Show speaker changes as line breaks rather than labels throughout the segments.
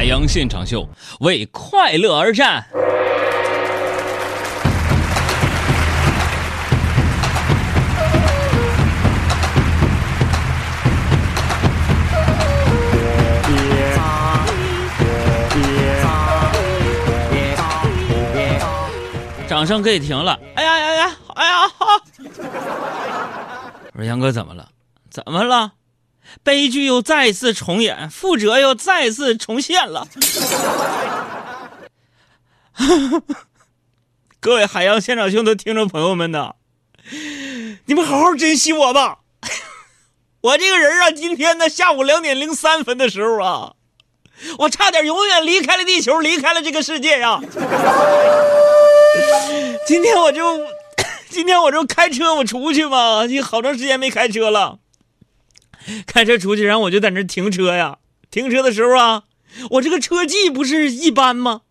海洋现场秀，为快乐而战。掌声可以停了。哎呀呀呀！哎呀！我说杨哥怎么了？怎么了？悲剧又再次重演，覆辙又再次重现了。各位海洋现场秀的听众朋友们呐，你们好好珍惜我吧。我这个人啊，今天呢下午两点零三分的时候啊，我差点永远离开了地球，离开了这个世界呀。今天我就，今天我就开车我出去嘛，你好长时间没开车了。开车出去，然后我就在那停车呀。停车的时候啊，我这个车技不是一般吗？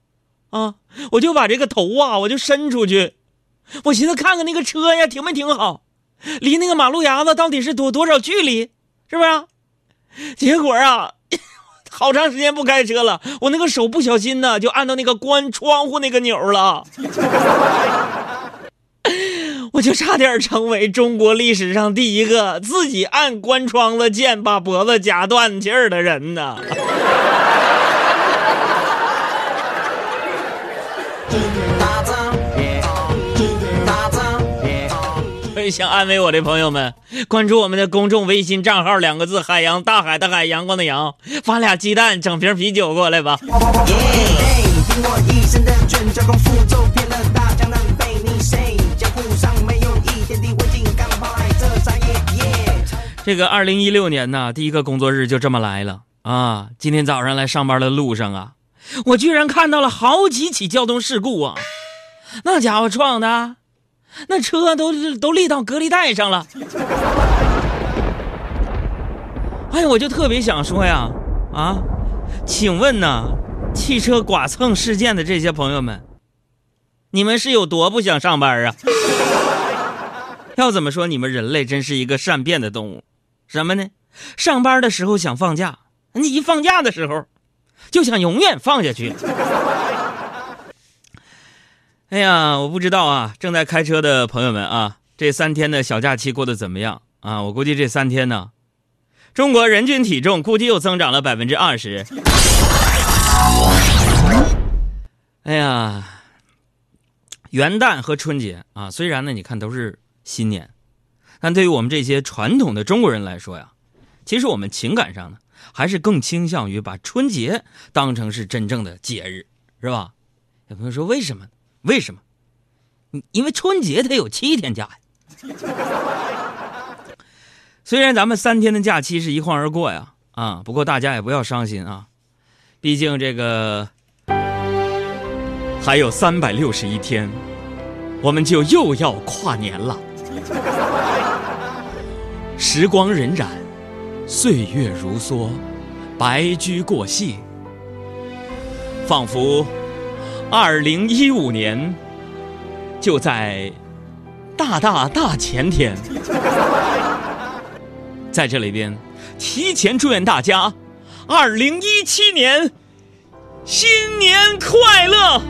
啊，我就把这个头啊，我就伸出去，我寻思看看那个车呀停没停好，离那个马路牙子到底是多多少距离，是不是？结果啊，好长时间不开车了，我那个手不小心呢，就按到那个关窗户那个钮了。我就差点成为中国历史上第一个自己按关窗子键把脖子夹断气儿的人呢。所以想安慰我的朋友们，关注我们的公众微信账号，两个字“海洋大海的海阳光的阳”，发俩鸡蛋，整瓶啤酒过来吧。这个二零一六年呢，第一个工作日就这么来了啊！今天早上来上班的路上啊，我居然看到了好几起交通事故啊！那家伙撞的，那车都都立到隔离带上了。哎呀，我就特别想说呀，啊，请问呢，汽车剐蹭事件的这些朋友们，你们是有多不想上班啊？要怎么说，你们人类真是一个善变的动物。什么呢？上班的时候想放假，你一放假的时候，就想永远放下去。哎呀，我不知道啊，正在开车的朋友们啊，这三天的小假期过得怎么样啊？我估计这三天呢，中国人均体重估计又增长了百分之二十。哎呀，元旦和春节啊，虽然呢，你看都是新年。但对于我们这些传统的中国人来说呀，其实我们情感上呢，还是更倾向于把春节当成是真正的节日，是吧？有朋友说为什么？为什么？因为春节它有七天假呀。虽然咱们三天的假期是一晃而过呀，啊，不过大家也不要伤心啊，毕竟这个还有三百六十一天，我们就又要跨年了。时光荏苒，岁月如梭，白驹过隙，仿佛二零一五年就在大大大前天。在这里边，提前祝愿大家二零一七年新年快乐！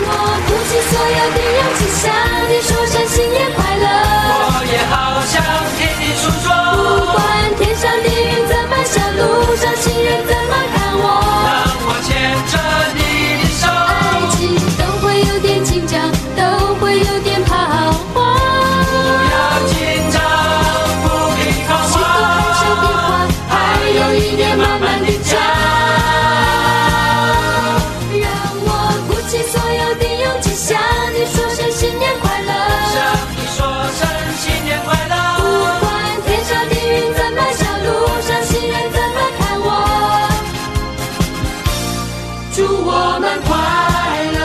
我鼓起所向你说声新年快乐。向你说声新年快不。管天上的云怎么笑，路上行人怎么看我，祝我们快乐。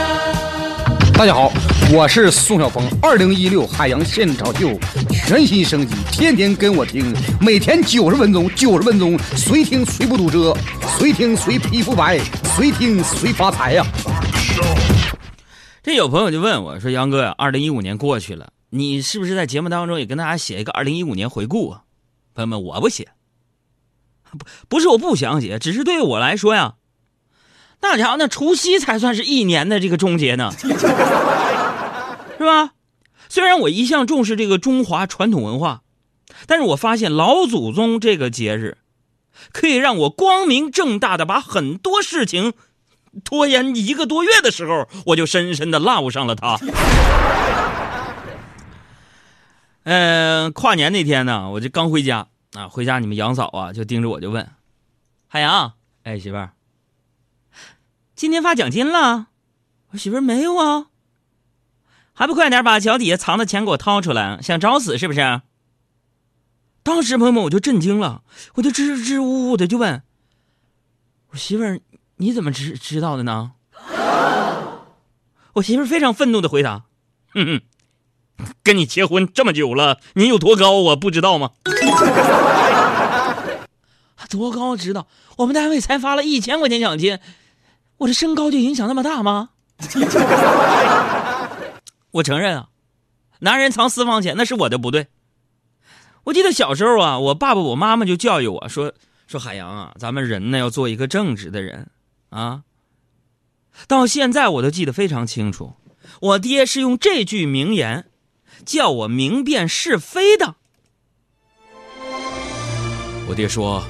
大家好，我是宋晓峰。二零一六海洋现场秀全新升级，天天跟我听，每天九十分钟，九十分钟，随听随不堵车，随听随皮肤白，随听随发财呀、
这有朋友就问我说：“杨哥呀，二零一五年过去了，你是不是在节目当中也跟大家写一个二零一五年回顾啊？”朋友们，我不写，不不是我不想写，只是对于我来说呀，那家伙那除夕才算是一年的这个终结呢，是吧？虽然我一向重视这个中华传统文化，但是我发现老祖宗这个节日，可以让我光明正大的把很多事情拖延一个多月的时候，我就深深的 love 上了他。嗯、跨年那天呢，我就刚回家啊，回家你们杨嫂啊就盯着我就问，海洋，哎媳妇儿，今天发奖金了？我媳妇儿没有啊，还不快点把脚底下藏的钱给我掏出来，想找死是不是？当时朋友们我就震惊了，我就支支吾吾的就问，我媳妇儿你怎么知知道的呢？我媳妇非常愤怒的回答，哼哼。跟你结婚这么久了，你有多高我不知道吗？多高知道？我们单位才发了一千块钱奖金，我这身高就影响那么大吗？我承认啊，男人藏私房钱那是我的不对。我记得小时候啊，我爸爸我妈妈就教育我说说海洋啊，咱们人呢要做一个正直的人啊。到现在我都记得非常清楚，我爹是用这句名言。叫我明辨是非的。我爹说：“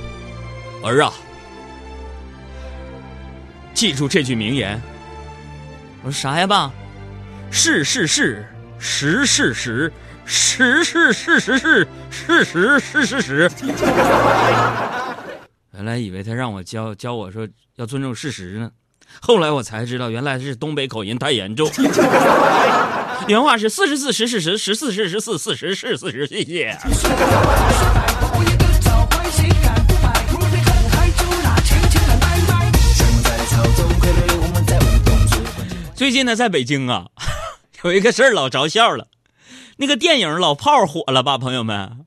儿啊，记住这句名言。”我说啥呀，爸？是是是，实是实，实是事实是事实是事实。原来以为他让我教教我说要尊重事实呢，后来我才知道原来是东北口音太严重。原话是四十四十事实，十四是十四，四十是四十。谢谢。最近呢，在北京啊，有一个事儿老着笑了。那个电影《老炮儿》火了吧，朋友们？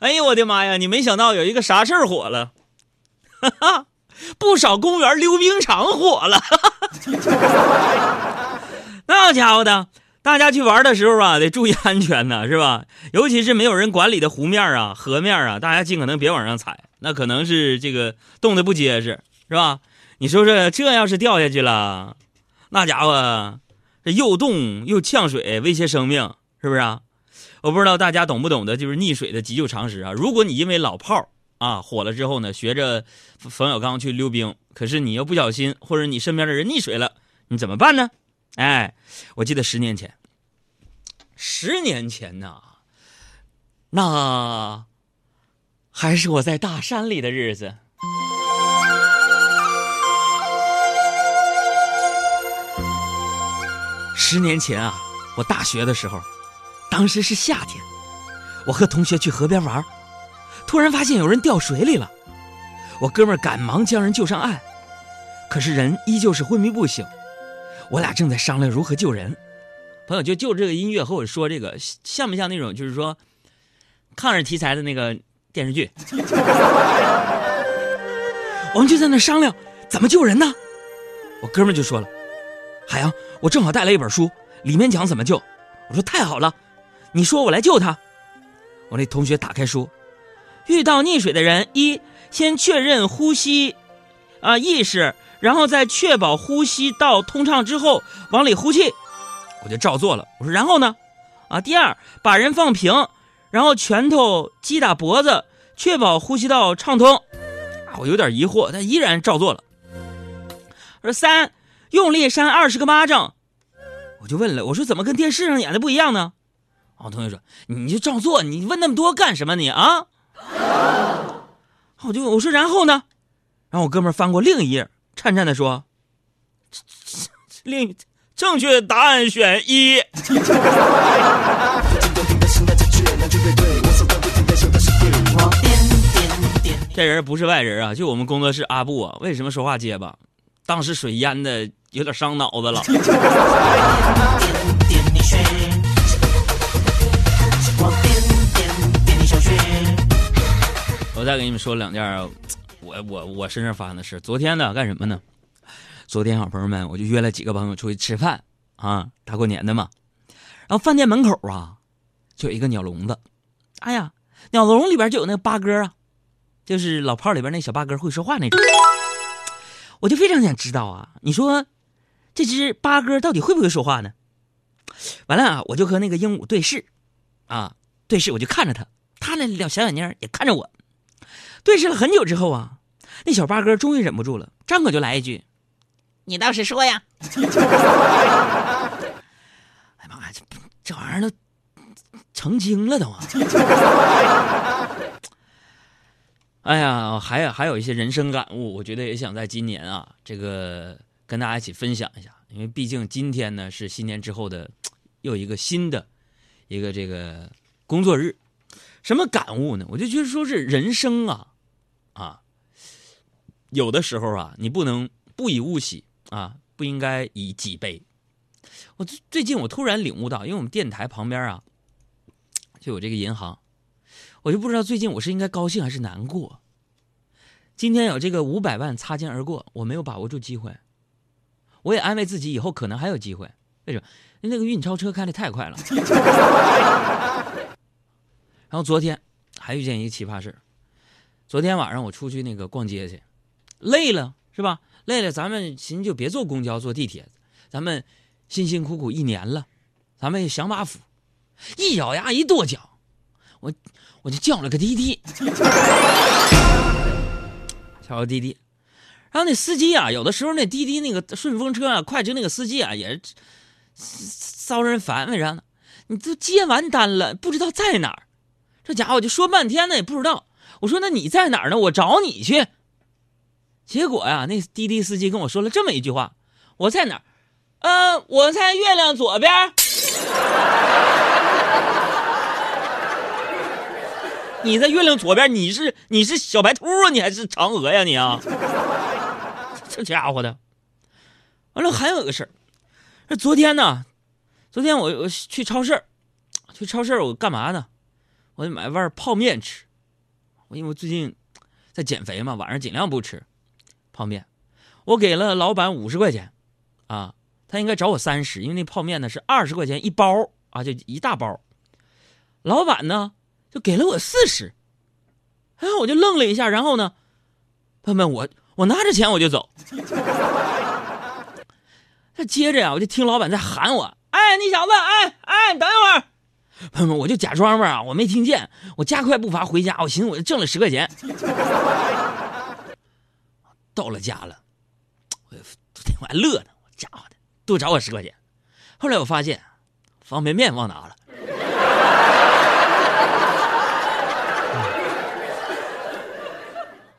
哎呦我的妈呀！你没想到有一个啥事儿火了？哈哈，不少公园溜冰场火了。哈 哈那家伙的，大家去玩的时候啊，得注意安全呢，是吧？尤其是没有人管理的湖面啊、河面啊，大家尽可能别往上踩，那可能是这个冻得不结实，是吧？你说说，这要是掉下去了，那家伙这又冻又呛水，威胁生命，是不是啊？我不知道大家懂不懂得，就是溺水的急救常识啊。如果你因为老炮儿啊火了之后呢，学着冯小刚去溜冰，可是你又不小心，或者你身边的人溺水了，你怎么办呢？哎，我记得十年前，十年前呐，那还是我在大山里的日子。十年前啊，我大学的时候，当时是夏天，我和同学去河边玩，突然发现有人掉水里了，我哥们儿赶忙将人救上岸，可是人依旧是昏迷不醒。我俩正在商量如何救人，朋友就就这个音乐和我说这个像不像那种就是说抗日题材的那个电视剧？我们就在那商量怎么救人呢？我哥们就说了：“海洋，我正好带来一本书，里面讲怎么救。”我说：“太好了，你说我来救他。”我那同学打开书，遇到溺水的人，一先确认呼吸啊意识。然后再确保呼吸道通畅之后，往里呼气，我就照做了。我说，然后呢？啊，第二，把人放平，然后拳头击打脖子，确保呼吸道畅通。啊，我有点疑惑，但依然照做了。我说三，用力扇二十个巴掌。我就问了，我说怎么跟电视上演的不一样呢？啊，同学说，你就照做，你问那么多干什么你啊？我就我说然后呢？然后我哥们翻过另一页。颤颤的说：“ 另正确答案选一。”这人不是外人啊，就我们工作室阿布啊。为什么说话结巴？当时水淹的有点伤脑子了。再给你们说两件我我我身上发生的事。昨天呢，干什么呢？昨天好朋友们，我就约了几个朋友出去吃饭啊，大过年的嘛。然后饭店门口啊，就有一个鸟笼子。哎呀，鸟笼里边就有那个八哥啊，就是老炮里边那小八哥会说话那种。我就非常想知道啊，你说这只八哥到底会不会说话呢？完了啊，我就和那个鹦鹉对视，啊，对视，我就看着他，他那两小眼睛也看着我，对视了很久之后啊，那小八哥终于忍不住了，张口就来一句：“你倒是说呀！” 哎呀妈呀，这这玩意儿都成精了都啊！哎呀，还有还有一些人生感悟，我觉得也想在今年啊，这个跟大家一起分享一下，因为毕竟今天呢是新年之后的又一个新的一个这个工作日，什么感悟呢？我就觉得说是人生啊啊，有的时候啊，你不能不以物喜啊，不应该以己悲。我最最近我突然领悟到，因为我们电台旁边啊就有这个银行。我就不知道最近我是应该高兴还是难过。今天有这个五百万擦肩而过，我没有把握住机会。我也安慰自己，以后可能还有机会。为什么？那个运钞车开的太快了。然后昨天还遇见一个奇葩事昨天晚上我出去那个逛街去，累了是吧？累了，咱们寻就别坐公交，坐地铁。咱们辛辛苦苦一年了，咱们也享把福。一咬牙，一跺脚，我。我就叫了个滴滴，叫个滴滴，然后那司机啊，有的时候那滴滴那个顺风车啊，快车那个司机啊，也是骚人烦。为啥呢？你都接完单了，不知道在哪儿，这家伙就说半天呢，也不知道。我说那你在哪儿呢？我找你去。结果呀，那滴滴司机跟我说了这么一句话：我在哪儿？呃，我在月亮左边。你在月亮左边，你是你是小白兔啊，你还是嫦娥呀你啊？这家伙的，完了还有个事儿，昨天呢，昨天我我去超市，去超市我干嘛呢？我就买碗泡面吃，我因为我最近在减肥嘛，晚上尽量不吃泡面。我给了老板五十块钱，啊，他应该找我三十，因为那泡面呢是二十块钱一包啊，就一大包。老板呢？就给了我四十，哎，我就愣了一下，然后呢，朋友们，我我拿着钱我就走。那接着呀，我就听老板在喊我：“哎，你小子，哎哎，等一会儿。”朋友们，我就假装吧，我没听见，我加快步伐回家。我寻思，我就挣了十块钱。到了家了，我我还乐呢，家伙的，多找我十块钱。后来我发现，方便面忘拿了。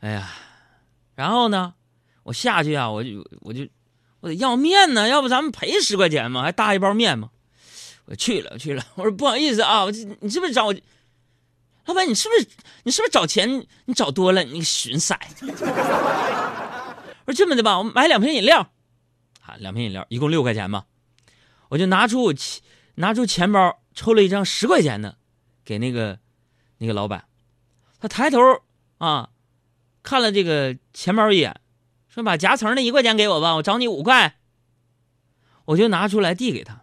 哎呀，然后呢，我下去啊，我就我就我得要面呢，要不咱们赔十块钱嘛，还大一包面嘛。我去了去了，我说不好意思啊，我你是不是找我？老板，你是不是你是不是找钱？你找多了，你寻色。我说这么的吧，我买两瓶饮料，啊，两瓶饮料一共六块钱嘛，我就拿出钱拿出钱包抽了一张十块钱的，给那个那个老板，他抬头啊。看了这个钱包一眼，说：“把夹层那一块钱给我吧，我找你五块。”我就拿出来递给他，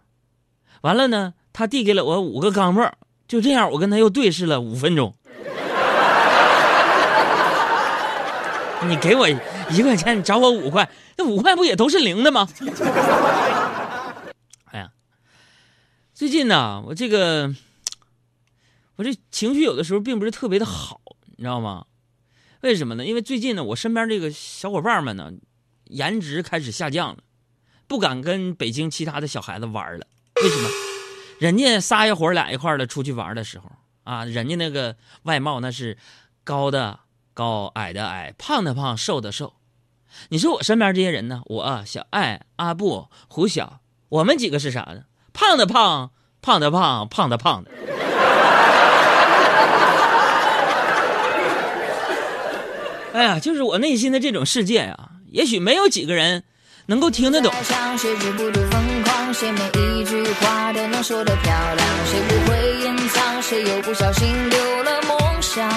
完了呢，他递给了我五个钢镚就这样，我跟他又对视了五分钟。你给我一块钱，你找我五块，那五块不也都是零的吗？哎呀，最近呢，我这个我这情绪有的时候并不是特别的好，你知道吗？为什么呢？因为最近呢，我身边这个小伙伴们呢，颜值开始下降了，不敢跟北京其他的小孩子玩了。为什么？人家仨一伙俩一块的出去玩的时候啊，人家那个外貌那是高的高，矮的矮，胖的胖，瘦的瘦。你说我身边这些人呢？我小爱、阿布、胡晓，我们几个是啥呢？胖的胖，胖的胖，胖的胖的。哎呀，就是我内心的这种世界呀，也许没有几个人能够听得懂。谁止不住疯狂？谁每一句话都能说得漂亮？谁不会隐藏？谁又不小心丢了梦想？